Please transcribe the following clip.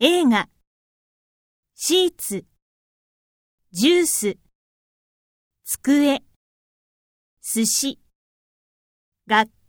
映画、シーツ、ジュース、机、寿司、学校。